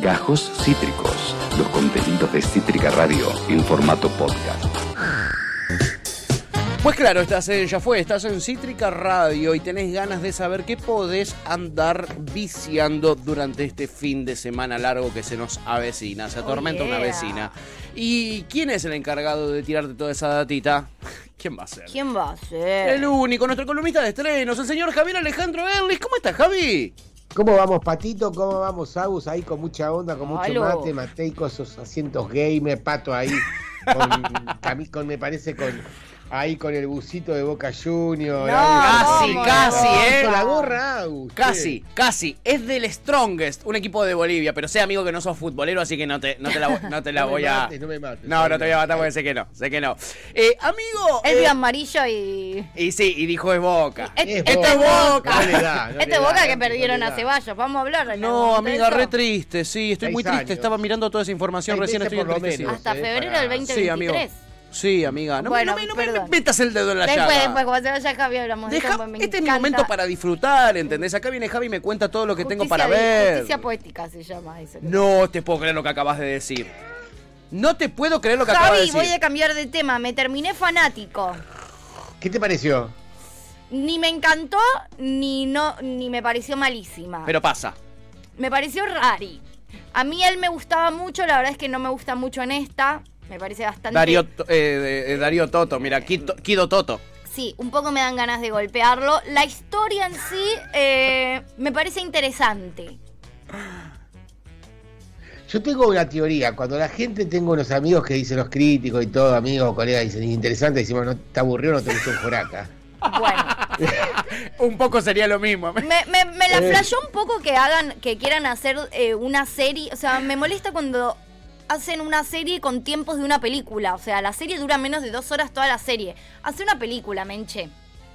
Gajos Cítricos, los contenidos de Cítrica Radio en formato podcast. Pues claro, estás en, ya fue, estás en Cítrica Radio y tenés ganas de saber qué podés andar viciando durante este fin de semana largo que se nos avecina, se atormenta una yeah. vecina. ¿Y quién es el encargado de tirarte toda esa datita? ¿Quién va a ser? ¿Quién va a ser? El único, nuestro columnista de estrenos, el señor Javier Alejandro Erlis. ¿Cómo estás, Javi? ¿Cómo vamos, Patito? ¿Cómo vamos, Agus? Ahí con mucha onda, con mucho Aló. mate, Matei con esos asientos gamer, Pato ahí, con, con- me parece con ahí con el busito de Boca Junior. No, Casi, ¿cómo casi, no? ¿eh? Con la gorra. Casi, casi. Es del Strongest, un equipo de Bolivia, pero sé amigo que no sos futbolero, así que no te, no te la, no te la No me voy a... mates, no me mates. No, no te voy a matar porque sé que no, sé que no. Eh, amigo... Es eh, amarillo y. y sí, y dijo es Boca. Es- Es Esto es Boca. Boca. No le da, no Este le es da, Boca que no perdieron a. Ceballos. Vamos a hablar. No, amiga, re triste, sí, estoy Seis muy triste. años. Estaba mirando toda esa información, Seis recién estoy por lo menos. Hasta eh, febrero para- del 2023. Sí, amigo. Sí, amiga. No, me- Bueno, no, me, no me metas el dedo en la Después, llaga. después, cuando se vaya Javi, hablamos de Deja- me este es mi momento para disfrutar, ¿entendés? Acá viene Javi y me cuenta todo lo que tengo para ver. Justicia poética se llama eso. No te puedo creer lo que acabas de decir. No te puedo creer lo que acabas de Javi, decir. voy a cambiar de tema. Me terminé fanático. ¿Qué te pareció? Ni me encantó, ni no, ni me pareció malísima. Pero pasa. Me pareció rari. A mí él me gustaba mucho, la verdad es que no me gusta mucho en esta. Me parece bastante. Darío, eh, eh, Darío Toto, mira, Quito- Kido Toto. Sí, un poco me dan ganas de golpearlo. La historia en sí eh, me parece interesante. Yo tengo una teoría. Cuando la gente, tengo unos amigos que dicen los críticos y todo, amigos, colegas, dicen interesante, decimos, no te aburrió, no te gustó un joraca. Bueno, Un poco sería lo mismo. me, me, me la flashó un poco que hagan, que quieran hacer eh, una serie. O sea, me molesta cuando hacen una serie con tiempos de una película. O sea, la serie dura menos de dos horas toda la serie. Hace una película, menche.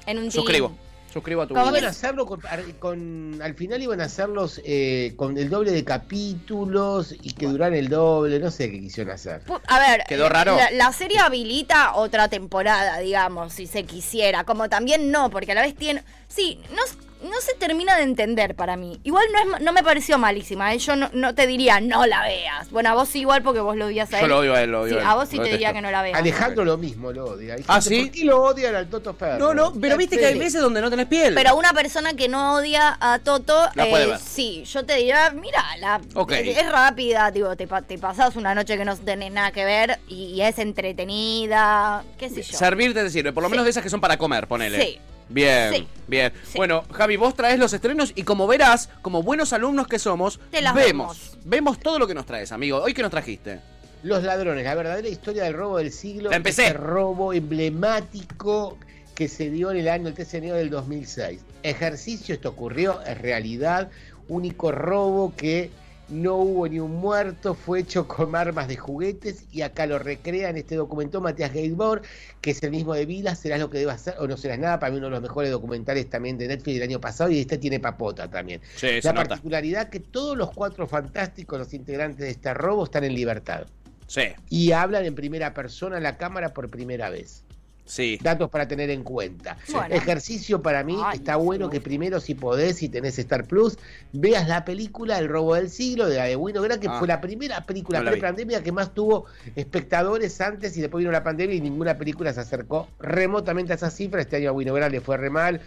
En un Suscribo. Suscribo a tu Iban a hacerlo con, con- al final iban a hacerlos eh, con el doble de capítulos y que duraran el doble, no sé qué quisieron hacer. A ver, Quedó raro. La, la serie habilita otra temporada, digamos, si se quisiera. Como también no, porque a la vez tiene. Sí, no, no se termina de entender para mí. Igual no, es, no me pareció malísima. ¿eh? Yo no, no te diría no la veas. Bueno, a vos sí igual porque vos lo odias a Yo él. lo odio a él, lo odio Sí, a él. a vos sí Lo te diría que no la veas. Alejandro lo mismo lo odia. Hay ¿Ah, gente, sí? ¿Por qué lo odian al Toto Ferro? No, no, pero viste que hay veces donde no tenés piel. Pero una persona que no odia a Toto, La puede ver. sí, yo te diría, mira, la, Ok. es, es rápida, digo, te, pa- te pasás una noche que no tenés nada que ver y, y es entretenida, qué sé yo. Servirte te sirve, por lo Sí. menos de esas que son para comer, ponele. Sí. Bien, Sí. bien. Sí. Bueno, Javi, vos traes los estrenos y como verás, como buenos alumnos que somos, Te las vemos, vemos. vemos todo lo que nos traes, amigo. Hoy que nos trajiste. Los ladrones, la verdadera historia del robo del siglo. La empecé. Robo emblemático que se dio en el año, el 13 de enero del 2006. Ejercicio, esto ocurrió, es realidad. Único robo que no hubo ni un muerto, fue hecho con armas de juguetes y acá lo recrea en este documento Matías Gainsbourg, que es el mismo de Vila, serás lo que debas hacer o no serás nada, para mí uno de los mejores documentales también de Netflix del año pasado y este tiene papota también. Sí, La nota. particularidad que todos los cuatro fantásticos, los integrantes de este robo, están en libertad Sí, y hablan en primera persona a la cámara por primera vez. Sí. Datos para tener en cuenta. Bueno. Ejercicio para mí, Ay, está bueno que primero si podés, si tenés Star Plus, veas la película El robo del siglo de la de Winograd, que Ah. fue la primera película No pre-pandemia que más tuvo espectadores antes y después vino la pandemia y ninguna película se acercó remotamente a esa cifra. Este año a Winograd le fue re mal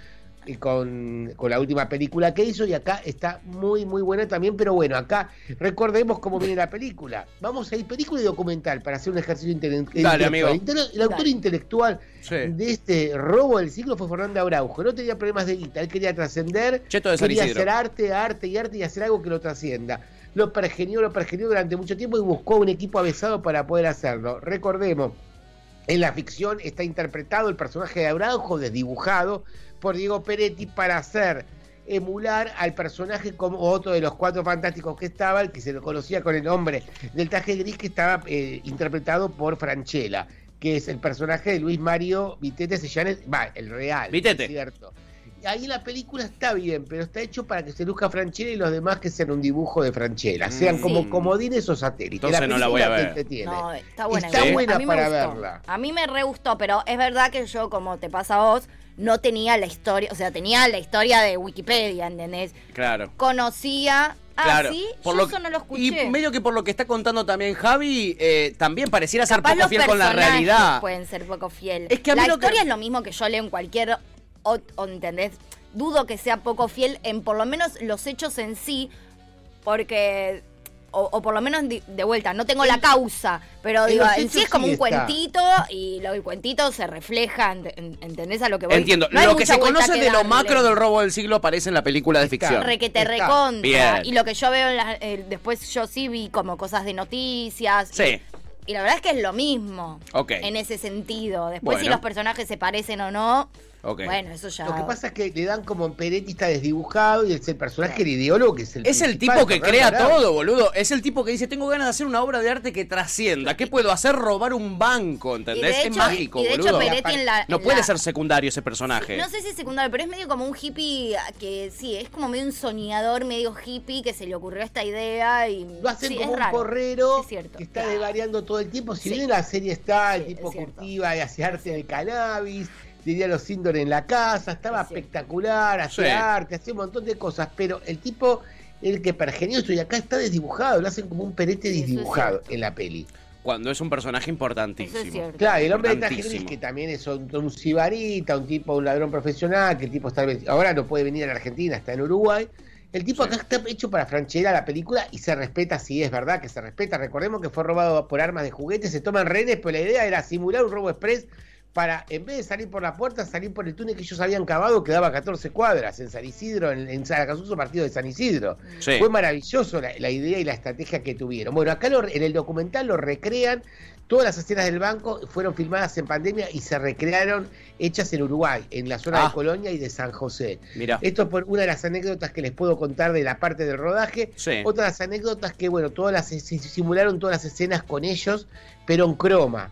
y con, con la última película que hizo y acá está muy muy buena también, pero bueno, acá recordemos cómo viene la película. Vamos a ir película y documental para hacer un ejercicio intele- Dale, intelectual. amigo. El autor Dale. intelectual Sí. de este robo del siglo fue Fernando Araujo. No tenía problemas de guita, él quería trascender, quería Isidro. hacer arte, arte y arte y hacer algo que lo trascienda. Lo pergenió, lo pergenió durante mucho tiempo y buscó un equipo avesado para poder hacerlo. Recordemos, en la ficción está interpretado el personaje de Araujo, desdibujado por Diego Peretti para hacer emular al personaje como otro de los cuatro fantásticos que estaba, el que se lo conocía con el nombre del traje gris que estaba eh, interpretado por Franchella, que es el personaje de Luis Mario Vitete Sellanes, va, el real, Vitete. es cierto. Ahí la película está bien, pero está hecho para que se luzca Franchella y los demás que sean un dibujo de Franchella, sean Mm. como Sí. comodines o satélites. Entonces no la voy a ver. entretiene. No, está buena. Está igual. buena a mí me para gustó. verla. A mí me re gustó, pero es verdad que yo, como te pasa a vos, no tenía la historia, o sea, tenía la historia de Wikipedia, ¿entendés? Claro. Conocía Ah, Claro. ¿sí? Por Yo lo eso no lo escuché. Y medio que por lo que está contando también Javi, eh, también pareciera ser Capaz poco los fiel con la realidad. pueden ser poco fiel. Es que a mí la lo que- historia es lo mismo que yo leo en cualquier, o, o, ¿entendés? Dudo que sea poco fiel en por lo menos los hechos en sí, porque... O, o por lo menos de, vuelta, no tengo la causa, pero en digo, en sí es como sí un está. cuentito y lo, el cuentito se refleja, ent- en- ¿entendés a lo que voy? Entiendo. No lo que se conoce que de lo macro del robo del siglo aparece en la película de Está. ficción. Requete Está. recontra. Bien. Y lo que yo veo en las- eh, después yo sí vi como cosas de noticias. Sí. Y, y la verdad es que es lo mismo. Ok. En ese sentido. Después si los personajes se parecen o no. Bueno, eso ya. Lo que pasa es que le dan como Peretti está desdibujado y es el personaje, el ideólogo que es el Es el tipo que crea todo, boludo. Es el tipo que dice, tengo ganas de hacer una obra de arte que trascienda. ¿Qué puedo hacer? Robar un banco, ¿entendés? Es hecho- mágico, y de hecho boludo. Peretti en la- no puede la- ser secundario ese personaje. No sé si es secundario, pero es medio como un hippie que sí, es como medio un soñador, medio hippie que se le ocurrió esta idea y. Lo hacen sí, como es un raro. correro Es cierto. que está desvariando todo el tiempo. Si Sí. bien en la serie está, el Sí, tipo es cultiva y hace arte de cannabis, tenía los síndromes en la casa, estaba espectacular, hacía Sí. arte, hacía un montón de cosas, pero el tipo, el que pergenió esto y acá está desdibujado, lo hacen como un perete Sí, desdibujado en la peli. Cuando es un personaje importantísimo. Es. Claro, y el hombre de traje gris que también es un, un sibarita, un tipo, un ladrón profesional, que el tipo está ahora no puede venir a la Argentina, está en Uruguay. El tipo Sí. acá está hecho para franchera la película y se respeta, si es verdad que se respeta. Recordemos que fue robado por armas de juguete, se toman rehenes, pero la idea era simular un robo express para, en vez de salir por la puerta, salir por el túnel que ellos habían cavado, que daba 14 cuadras en San Isidro, en, en Saracasuso, partido de San Isidro. Sí. Fue maravilloso la, la idea y la estrategia que tuvieron. Bueno, acá lo- en el documental lo recrean. Todas las escenas del banco fueron filmadas en pandemia y se recrearon hechas en Uruguay, en la zona Ah. de Colonia y de San José. Mira. Esto es por una de las anécdotas que les puedo contar de la parte del rodaje. Sí. Otra de las anécdotas que, bueno, todas las se simularon todas las escenas con ellos, pero en croma.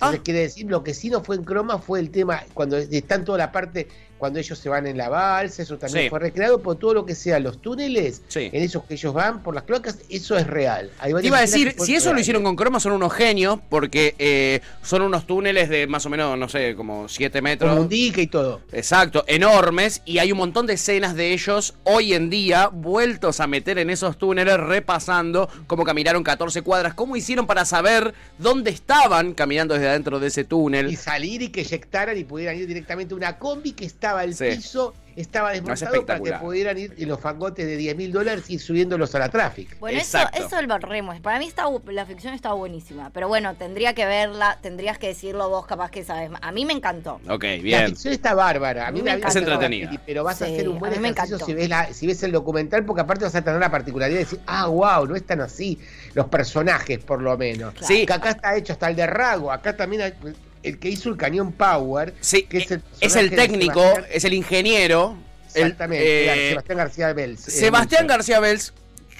Entonces Ah. quiere decir, lo que sí no fue en croma fue el tema, cuando están toda la parte, cuando ellos se van en la balsa, eso también Sí. fue recreado, por todo lo que sea los túneles, Sí. en esos que ellos van por las clocas, eso es real. Hay Te varias iba a decir, si eso lo hicieron con croma, son unos genios, porque eh, son unos túneles de más o menos, no sé, como 7 metros. Como un dique y todo. Exacto, enormes, y hay un montón de escenas de ellos hoy en día vueltos a meter en esos túneles, repasando cómo caminaron 14 cuadras, cómo hicieron para saber dónde estaban caminando desde adentro de ese Y túnel. salir y que eyectaran y pudieran ir directamente a una combi que estaba el Sí. piso, estaba desmontado para que pudieran ir en los fangotes de 10 mil dólares y subiéndolos a la traffic. Bueno, Exacto. eso, eso lo veremos. Para mí está, la ficción está buenísima. Pero bueno, tendría que verla, tendrías que decirlo vos, capaz que sabes más. A mí me encantó. Ok, La bien. ficción está bárbara. A mí me me. Es la entretenida. Pero vas a hacer un buen ejercicio si ves, la, si ves el documental, porque aparte vas a tener la particularidad de decir, ah, wow, no es tan así. Los personajes, por lo menos. Claro. Sí. Que acá está hecho hasta el de Rago. Acá también hay- el que hizo el cañón Power. Sí, que es el, eh, es el técnico, Sebastián- es el ingeniero. el, Exactamente, eh, Sebastián García Bels. eh, Sebastián. García Bells,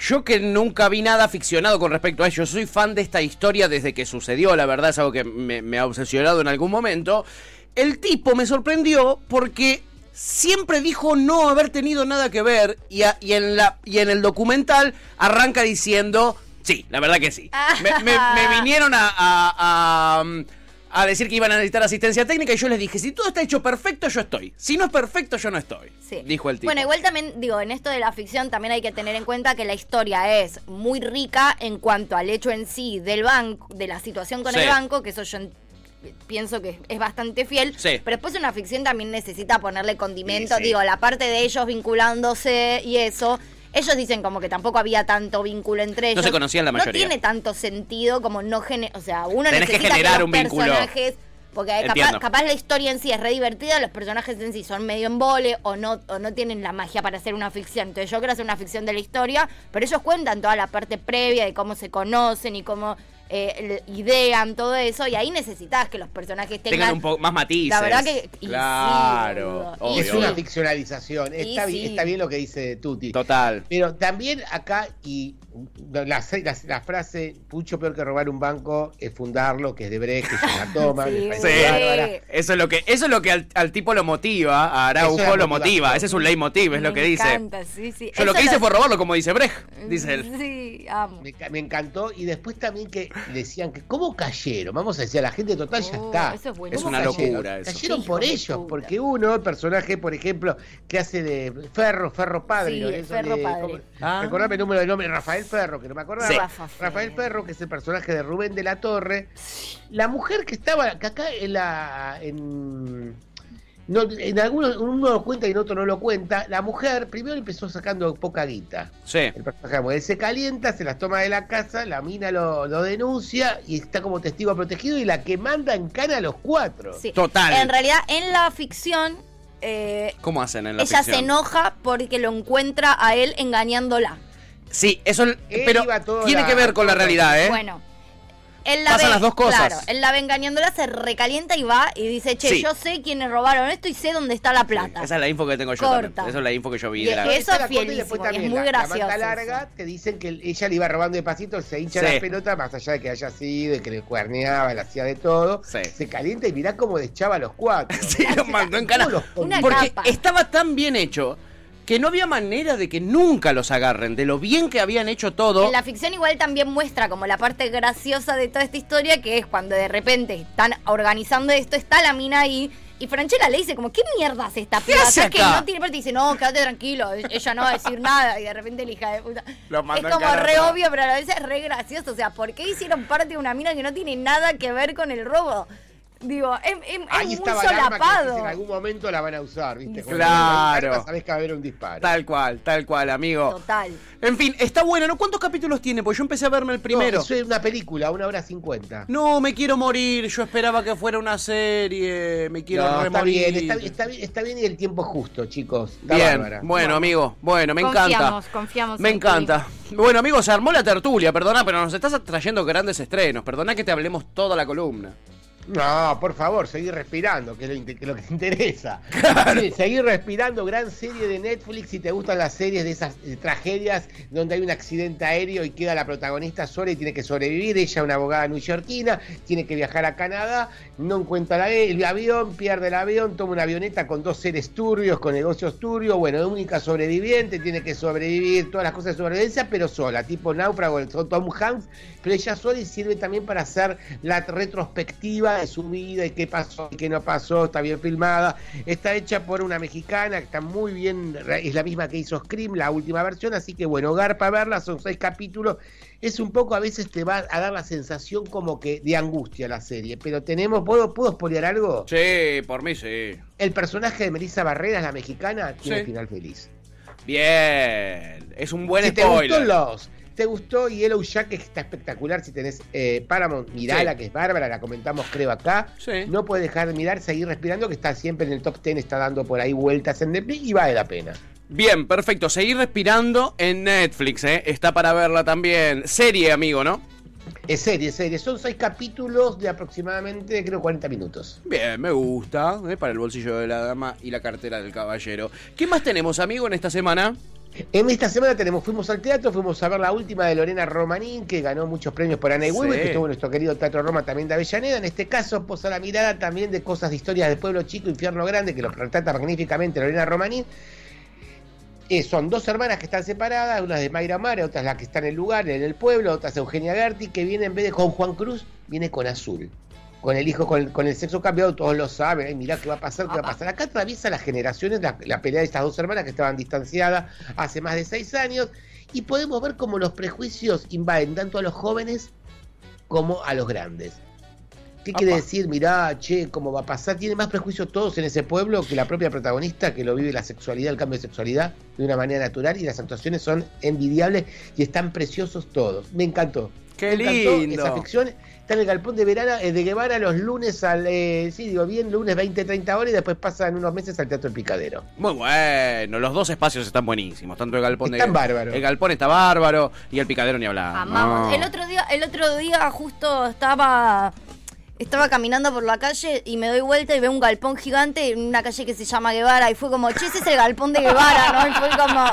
yo que nunca vi nada ficcionado con respecto a ello, soy fan de esta historia desde que sucedió, la verdad es algo que me, me ha obsesionado en algún momento. El tipo me sorprendió porque siempre dijo no haber tenido nada que ver y, a- y en, la, y en el documental arranca diciendo, sí, la verdad que sí. Me, me- me vinieron a... a- a, decir que iban a necesitar asistencia técnica y yo les dije, si todo está hecho perfecto, yo estoy. Si no es perfecto, yo no estoy. Sí. Dijo el tipo. Bueno, igual también, digo, en esto de la ficción también hay que tener en cuenta que la historia es muy rica en cuanto al hecho en sí del banco, de la situación con Sí. el banco, que eso yo en- pienso que es bastante fiel. Sí. Pero después una ficción también necesita ponerle condimento. Digo, la parte de ellos vinculándose y eso. Ellos dicen como que tampoco había tanto vínculo entre ellos. se conocían la mayoría. No tiene tanto sentido como no gene O sea, uno Tenés que necesita generar los un vínculo. personajes. Porque capaz, capaz la historia en sí es re divertida, los personajes en sí son medio embole o no, o no tienen la magia para hacer una ficción. Entonces yo quiero hacer una ficción de la historia, pero ellos cuentan toda la parte previa de cómo se conocen y cómo eh, idean todo eso. Y ahí necesitas que los personajes tengan... tengan un poco más matices. La verdad que- y Claro. obvio, es una ficcionalización. Está, bien, sí. está bien lo que dice Tuti. Total. Pero también acá, y La, la- la frase, mucho peor que robar un banco es fundarlo, que es de Brecht, que se la toma, Sí, eso es lo que, eso es lo que al, al tipo lo motiva, a Araujo es lo motiva, ese es un leitmotiv, es lo que dice. encanta, sí, sí. Yo lo que hice fue robarlo, como dice Brecht, dice él. Sí, amo. Me, me encantó y después también que decían que cómo cayeron, vamos a decir a la gente total ya Oh, está. eso es ¿Cómo buenísimo. Es una cayeron? locura eso. Cayeron por de ellos, porque uno, el personaje, por ejemplo, que hace de Ferro, Ferro Padre, Sí, ¿no? Eso Ferro de- Padre. ¿cómo- Ah. Recordame el número del nombre, Rafael Ferro, que no me acordaba. Sí. Rafael Ferro, que es el personaje de Rubén de la Torre. La mujer que estaba, que acá en la. En, no, en algunos uno lo cuenta y en otro no lo cuenta. La mujer primero empezó sacando poca guita. Sí. El personaje de la mujer él se calienta, se las toma de la casa, la mina lo, lo denuncia y está como testigo protegido y la que manda en cana a los cuatro. Sí. Total. En realidad, en la ficción, eh, ¿Cómo hacen en la ella ficción? se enoja porque lo encuentra a él engañándola. Sí, eso, Él pero tiene la- que ver con la- realidad, ¿eh? Bueno. Él la Pasan ve, las dos cosas. Claro, él la ve engañándola, se recalienta y va y dice, che, Sí. yo sé quiénes robaron esto y sé dónde está la plata. Esa es la info que tengo yo Corta. también. Esa es la info que yo vi. Y de la- es- eso la y fielísimo, es también muy la- la gracioso eso. larga te dicen que ella le iba robando de pasito, se hincha Sí. las pelotas, más allá de que haya sido, y que le cuerneaba, le hacía de todo. Sí. Se calienta y mirá cómo deschaba a los cuatro. Sí, lo mandó en cara. ¿Cómo los Porque capa. estaba tan bien hecho que no había manera de que nunca los agarren, de lo bien que habían hecho todo. En la ficción igual también muestra como la parte graciosa de toda esta historia, que es cuando de repente están organizando esto, está la mina ahí, y Franchella le dice como, ¿qué mierda hace esta ¿Qué piba? hace acá que no tiene parte y dice, no, quédate tranquilo, ella no va a decir nada, y de repente la hija de puta. Lo es como cara re obvio, pero a la vez es re gracioso. O sea, ¿por qué hicieron parte de una mina que no tiene nada que ver con el robo? Digo, es, es- es Ahí muy que solapado. en algún momento la van a usar, ¿viste? Cuando Claro. sabés que va a haber un disparo. Tal cual, tal cual, amigo. Total. En fin, está bueno, ¿no? ¿Cuántos capítulos tiene? Pues yo empecé a verme el primero. No, eso es una película, una hora cincuenta. No, me quiero morir. Yo esperaba que fuera una serie. Me quiero No, está bien, está, está bien, está bien y el tiempo es justo, chicos. Está Bien, bárbara. bueno, amigo, bueno, me encanta. Confiamos, confiamos Me en ti. encanta. Bueno, amigo, se armó la tertulia, perdona, pero nos estás trayendo grandes estrenos. Perdona que te hablemos toda la columna. No, por favor, seguir respirando, que es lo, que es lo que te interesa. Sí, seguir respirando, gran serie de Netflix. Si te gustan las series de esas eh, tragedias donde hay un accidente aéreo y queda la protagonista sola y tiene que sobrevivir. Ella, una abogada neoyorquina, tiene que viajar a Canadá, no encuentra la- el avión, pierde el avión, toma una avioneta con dos seres turbios, con negocios turbios. Bueno, es única sobreviviente, tiene que sobrevivir, todas las cosas de sobrevivencia, pero sola, tipo náufrago, Tom Hanks, pero ella sola y sirve también para hacer la retrospectiva de su vida y qué pasó y qué no pasó, está bien filmada, está hecha por una mexicana que está muy bien, es la misma que hizo Scream, la última versión, así que bueno, garpa verla, son seis capítulos, es un poco, a veces te va a dar la sensación como que de angustia la serie, pero tenemos, ¿puedo, ¿puedo spoilear algo? Sí, por mí sí. El personaje de Melissa Barreras, la mexicana, tiene Sí. final feliz. Bien. Es un buen si te spoiler. gustó Los, te gustó Yellow Jack, que está espectacular. Si tenés eh, Paramount, mirala, Sí. que es bárbara, la comentamos creo acá. Sí. No puedes dejar de mirar, seguir respirando, que está siempre en el top 10, está dando por ahí vueltas en Netflix y vale la pena. Bien, perfecto. Seguir respirando en Netflix, ¿eh? Está para verla también. Serie, amigo, ¿no? Es serie, es serie. Son seis capítulos de aproximadamente, creo, 40 minutos. Bien, me gusta. ¿eh? Para el bolsillo de la dama y la cartera del caballero. ¿Qué más tenemos, amigo, en esta semana? En esta semana tenemos, fuimos al teatro, fuimos a ver la última de Lorena Romanín, que ganó muchos premios por Ana y Sí. Que estuvo en nuestro querido Teatro Roma también de Avellaneda. En este caso, posa la mirada también de cosas de historias del pueblo chico, infierno grande, que lo retrata magníficamente Lorena Romanín. Eh, son dos hermanas que están separadas, una de Mayra Mara, otra es la que está en el lugar, en el pueblo, otra es Eugenia Gerti, que viene en vez de con Juan Cruz, viene con Azul. Con el hijo, con, con el sexo cambiado, todos lo saben, ay, mirá qué va a pasar, qué va a pasar. Acá atraviesa las generaciones la, la pelea de estas dos hermanas que estaban distanciadas hace más de seis años, y podemos ver cómo los prejuicios invaden tanto a los jóvenes como a los grandes. ¿Qué quiere decir? Mirá, che, cómo va a pasar. Tiene más prejuicios todos en ese pueblo que la propia protagonista que lo vive la sexualidad, el cambio de sexualidad de una manera natural y las actuaciones son envidiables y están preciosos todos. Me encantó. Qué Me encantó lindo. Esa ficción está en el galpón de verano eh, de Guevara los lunes al, eh, sí, digo bien, lunes 20, 30 horas y después pasan unos meses al Teatro El Picadero. Muy bueno, los dos espacios están buenísimos. Tanto el galpón Están de. bárbaros. El galpón está bárbaro y el picadero ni hablar. Amamos. El otro día, el otro día justo estaba estaba caminando por la calle y me doy vuelta y veo un galpón gigante en una calle que se llama Guevara y fue como, che, ese es el galpón de Guevara, ¿no? Y fue como,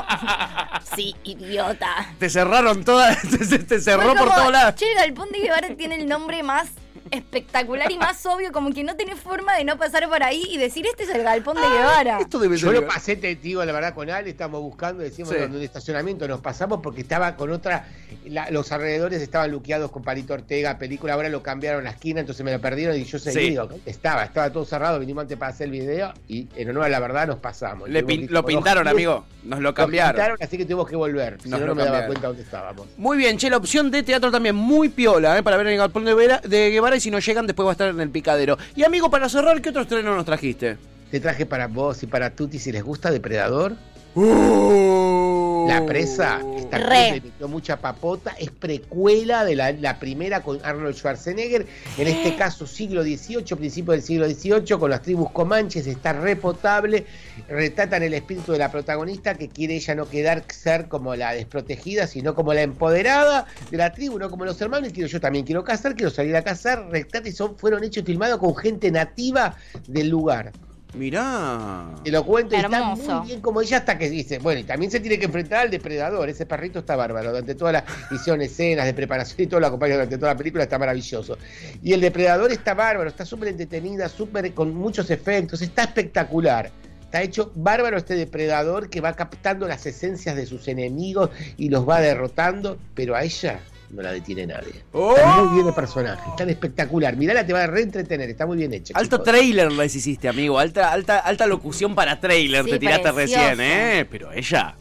sí, idiota. Te cerraron todas, te, te cerró por todos lados. Che, el galpón de Guevara tiene el nombre más espectacular y más obvio, como que no tenés forma de no pasar por ahí y decir, este es el galpón de Guevara. Esto debe Yo ser. lo pasé, te digo la verdad, con Ale, estamos buscando, decimos, Sí. en un estacionamiento nos pasamos porque estaba con otra, la- los alrededores estaban luqueados con Palito Ortega, película, ahora lo cambiaron la esquina, entonces me lo perdieron y yo seguí, Sí. digo, estaba, estaba todo cerrado, vinimos antes para hacer el video y en honor a la verdad nos pasamos. Le pin- lo con pintaron, dos- amigo. Nos lo Lo cambiaron. pintaron, así que tuvimos que volver, si no, lo no me daba cuenta dónde estábamos. Muy bien, che, la opción de teatro también muy piola, ¿eh? Para ver en el galpón de, Vera- de Guevara si no llegan después va a estar en el picadero. Y amigo, para cerrar, ¿qué otro estreno nos trajiste? Te traje para vos y para Tuti si les gusta Depredador. Uh. La presa, esta le metió mucha papota, es precuela de la, la primera con Arnold Schwarzenegger, en este caso siglo XVIII, principio del siglo XVIII, con las tribus comanches, está repotable, retratan el espíritu de la protagonista que quiere ella no quedar ser como la desprotegida, sino como la empoderada de la tribu, no como los hermanos, y quiero yo también quiero cazar, quiero salir a cazar, retrata y son, fueron hechos y filmados con gente nativa del lugar. Mirá. Te lo cuento y está muy bien como ella hasta que dice, bueno, y también se tiene que enfrentar al depredador, ese perrito está bárbaro, durante todas las hicieron escenas de preparación y todo lo acompaña durante toda la película, está maravilloso. Y el depredador está bárbaro, está súper entretenida, súper con muchos efectos, está espectacular. Está hecho bárbaro este depredador que va captando las esencias de sus enemigos y los va derrotando, pero a ella no la detiene nadie. ¡Oh! Está muy bien el personaje, está espectacular. Mirala, te va a reentretener, está muy bien hecha. Alto chicos. trailer les hiciste, amigo. Alta, alta, alta locución para trailer Sí, te tiraste precioso. recién, ¿eh? Pero ella.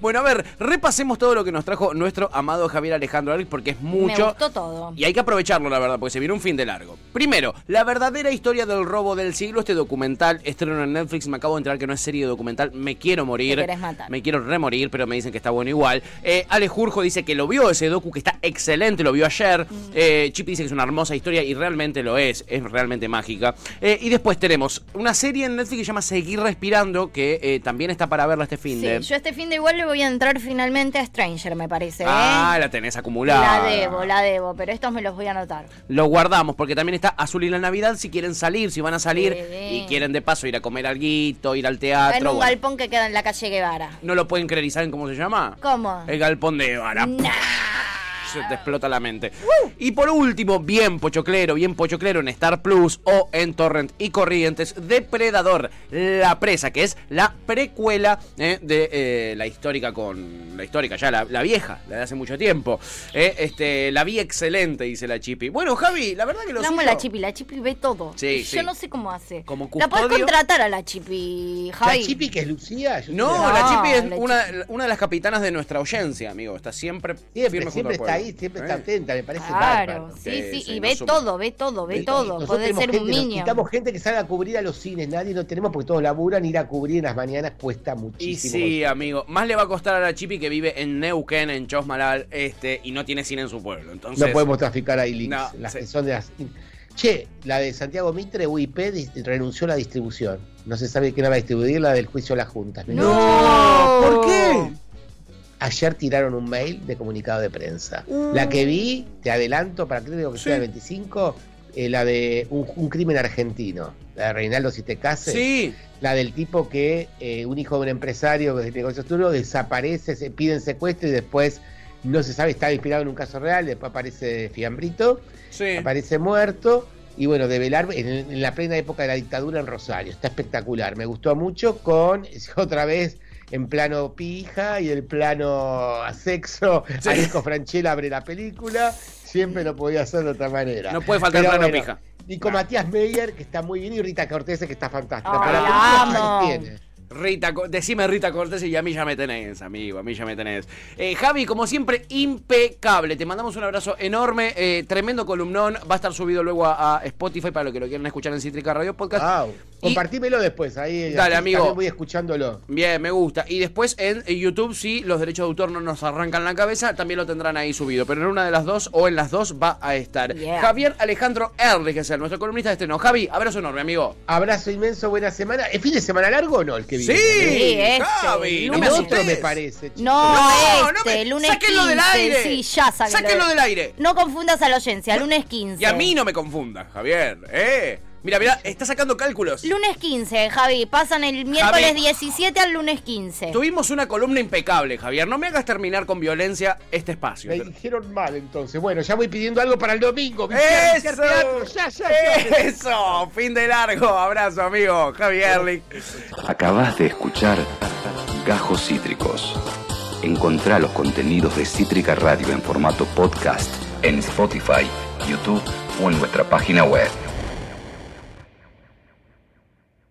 Bueno, a ver, repasemos todo lo que nos trajo nuestro amado Javier Alejandro Alex porque es Me mucho. gustó todo. Y hay que aprovecharlo, la verdad, porque se viene un fin de largo. Primero, la verdadera historia del robo del siglo, este documental, estreno en Netflix, me acabo de enterar que no es serie documental, me quiero morir. Te querés matar. Me quiero remorir, pero me dicen que está bueno igual. Eh, Ale Jurjo dice que lo vio ese docu, que está excelente, lo vio ayer. Mm. Eh, Chip dice que es una hermosa historia y realmente lo es, es realmente mágica. Eh, y después tenemos una serie en Netflix que se llama Seguir Respirando, que eh, también está para verla este fin Sí, de... yo este fin de igual le voy a entrar finalmente a Stranger, me parece. ¿eh? Ah, la tenés acumulada. La debo, la debo, pero estos me los voy a anotar. Lo guardamos porque también está Azul y la Navidad si quieren salir, si van a salir Sí. y quieren de paso ir a comer alguito, ir al en teatro. un bueno. galpón que queda en la calle Guevara. No lo pueden creer y saben cómo se llama. ¿Cómo? El galpón de Guevara. Nah. Se te explota la mente. Y por último, bien pochoclero, bien pochoclero en Star Plus o en Torrent y Corrientes, Depredador, la presa, que es la precuela eh, de eh, la histórica con. La histórica, ya la, la vieja, la de hace mucho tiempo. Eh, este, la vi excelente, dice la Chipi. Bueno, Javi, la verdad que lo amo la Chipi, la Chipi ve todo. Sí, Y sí. Yo no sé cómo hace. Como La podés custodio. contratar a la Chipi, Javi. La Chipi que es Lucía. No, la Chipi es la una, una de las capitanas de nuestra oyencia, amigo. Está siempre, Siempre, firme junto siempre al está pueblo. Ahí, siempre está atenta, me parece Claro, bárbaro. sí, Sí, y ve somos- todo, ve todo, ve todo. Puede ser un gente- niño. Necesitamos gente que salga a cubrir a los cines, nadie no tenemos porque todos laburan, ir a cubrir en las mañanas cuesta Y muchísimo. sí, amigo, más le va a costar a la Chipi que vive en Neuquén, en Chosmalal, este, y no tiene cine en su pueblo. Entonces, No podemos traficar ahí links, No, las sí. que son de las... Che, la de Santiago Mitre, UIP, renunció a la distribución. No se sabe quién la va a distribuir, la del juicio a las juntas. No. ¿Por qué? Ayer tiraron un mail de comunicado de prensa. La que vi, te adelanto, para creo que Sí. sea el 25, eh, la de un, un crimen argentino. La de Reinaldo si te cases. Sí, La del tipo que eh, un hijo de un empresario de negocios turbios desaparece, se piden secuestro y después no se sabe, está inspirado en un caso real, después aparece Fiambrito, sí. aparece muerto. Y bueno, de velar en, en la plena época de la dictadura en Rosario. Está espectacular. Me gustó mucho con, otra vez, en plano pija y el plano a sexo. Sí. Alejo Franchella abre la película. Siempre lo podía hacer de otra manera. No puede faltar Pero plano bueno, pija. Y con Matías Meyer, que está muy bien, y Rita Cortés, que está fantástica. Para la película tiene. Rita, decime Rita Cortés y a mí ya me tenés, amigo, a mí ya me tenés. Eh, Javi, como siempre, impecable. Te mandamos un abrazo enorme, eh, tremendo columnón. Va a estar subido luego a, a Spotify para los que lo quieran escuchar en Cítrica Radio Podcast. Wow. Compartímelo después, ahí Dale, amigo. voy escuchándolo. Bien, me gusta. Y después en YouTube, si los derechos de autor no nos arrancan la cabeza, también lo tendrán ahí subido. Pero en una de las dos o en las dos va a estar. Yeah. Javier Alejandro Erlich, que es el nuestro columnista de estreno. Javi, abrazo enorme, amigo. Abrazo inmenso, buena semana. ¿Es fin de semana largo o no el que viene? Sí, este, Javi, no me lunes. El otro me asustes. parece. chico. No, No, este, no me- lunes sáquenlo 15. del aire. Sí, ya sáquenlo. Sáquenlo del aire. No confundas a la audiencia, lunes 15. Y a mí no me confundan, Javier. ¿eh? Mira, mira, está sacando cálculos. Lunes 15, Javi. Pasan el miércoles Javi. 17 al lunes 15. Tuvimos una columna impecable, Javier. No me hagas terminar con violencia este espacio. Me dijeron mal entonces. Bueno, ya voy pidiendo algo para el domingo. Teatro, ya, ya, ya. ¡Eso! Fin de largo. Abrazo, amigo. Javier Erlich. Acabas de escuchar Gajos Cítricos. Encontrá los contenidos de Cítrica Radio en formato podcast en Spotify, YouTube o en nuestra página web.